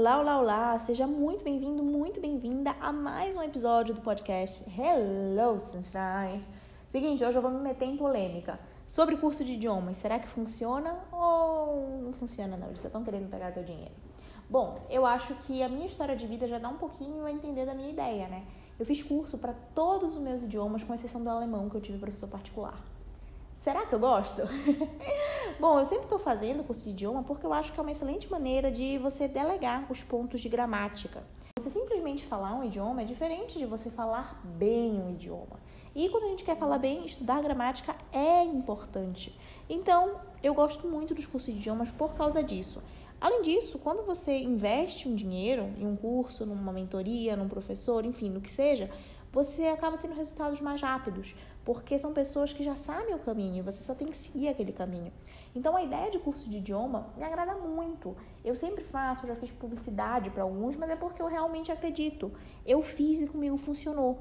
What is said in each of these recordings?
Olá, olá, olá! Seja muito bem-vindo, muito bem-vinda a mais um episódio do podcast Hello Sunshine. Seguinte, hoje eu vou me meter em polêmica sobre curso de idiomas. Será que funciona ou não funciona não? Eles estão querendo pegar teu dinheiro. Bom, eu acho que a minha história de vida já dá um pouquinho a entender da minha ideia, né? Eu fiz curso para todos os meus idiomas, com exceção do alemão, que eu tive professor particular. Será que eu gosto? Bom, eu sempre estou fazendo curso de idioma porque eu acho que é uma excelente maneira de você delegar os pontos de gramática. Você simplesmente falar um idioma é diferente de você falar bem um idioma. E quando a gente quer falar bem, estudar gramática é importante. Então, eu gosto muito dos cursos de idiomas por causa disso. Além disso, quando você investe um dinheiro em um curso, numa mentoria, num professor, enfim, no que seja, você acaba tendo resultados mais rápidos, porque são pessoas que já sabem o caminho, você só tem que seguir aquele caminho. Então a ideia de curso de idioma me agrada muito. Eu sempre faço, já fiz publicidade para alguns, mas é porque eu realmente acredito. Eu fiz e comigo funcionou.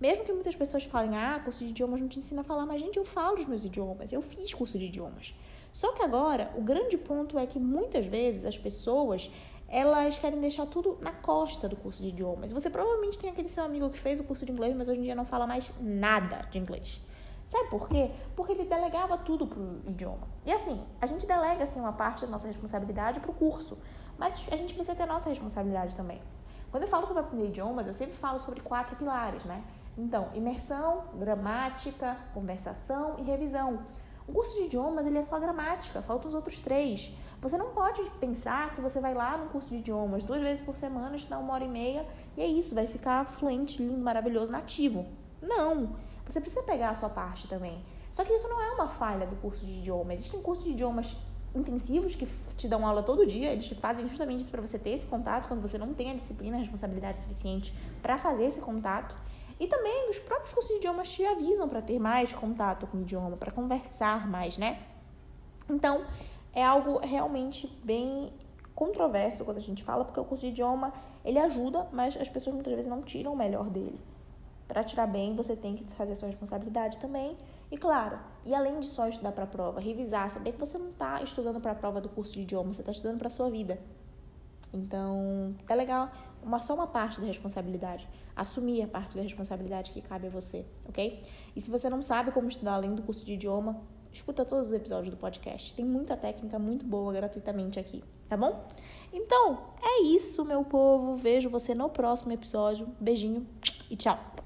Mesmo que muitas pessoas falem, ah, curso de idiomas não te ensina a falar, mas gente, eu falo os meus idiomas, eu fiz curso de idiomas. Só que agora, o grande ponto é que muitas vezes as pessoas elas querem deixar tudo na costa do curso de idiomas. Você provavelmente tem aquele seu amigo que fez o curso de inglês, mas hoje em dia não fala mais nada de inglês. Sabe por quê? Porque ele delegava tudo pro idioma. E assim, a gente delega assim uma parte da nossa responsabilidade pro curso, mas a gente precisa ter a nossa responsabilidade também. Quando eu falo sobre aprender idiomas, eu sempre falo sobre quatro pilares, né? Então, imersão, gramática, conversação e revisão. O curso de idiomas ele é só gramática, faltam os outros três. Você não pode pensar que você vai lá no curso de idiomas duas vezes por semana, estudar uma hora e meia e é isso, vai ficar fluente, lindo, maravilhoso, nativo. Não! Você precisa pegar a sua parte também. Só que isso não é uma falha do curso de idiomas. Existem cursos de idiomas intensivos que te dão aula todo dia, eles fazem justamente isso para você ter esse contato quando você não tem a disciplina, a responsabilidade suficiente para fazer esse contato. E também os próprios cursos de idiomas te avisam para ter mais contato com o idioma, para conversar mais, né? Então, é algo realmente bem controverso quando a gente fala, porque o curso de idioma, ele ajuda, mas as pessoas muitas vezes não tiram o melhor dele. Para tirar bem, você tem que fazer a sua responsabilidade também. E claro, e além de só estudar para a prova, revisar, saber que você não está estudando para a prova do curso de idioma, você está estudando para a sua vida. Então, tá legal, uma, só uma parte da responsabilidade. Assumir a parte da responsabilidade que cabe a você, ok? E se você não sabe como estudar além do curso de idioma, escuta todos os episódios do podcast. Tem muita técnica muito boa gratuitamente aqui, tá bom? Então, é isso, meu povo. Vejo você no próximo episódio. Beijinho e tchau!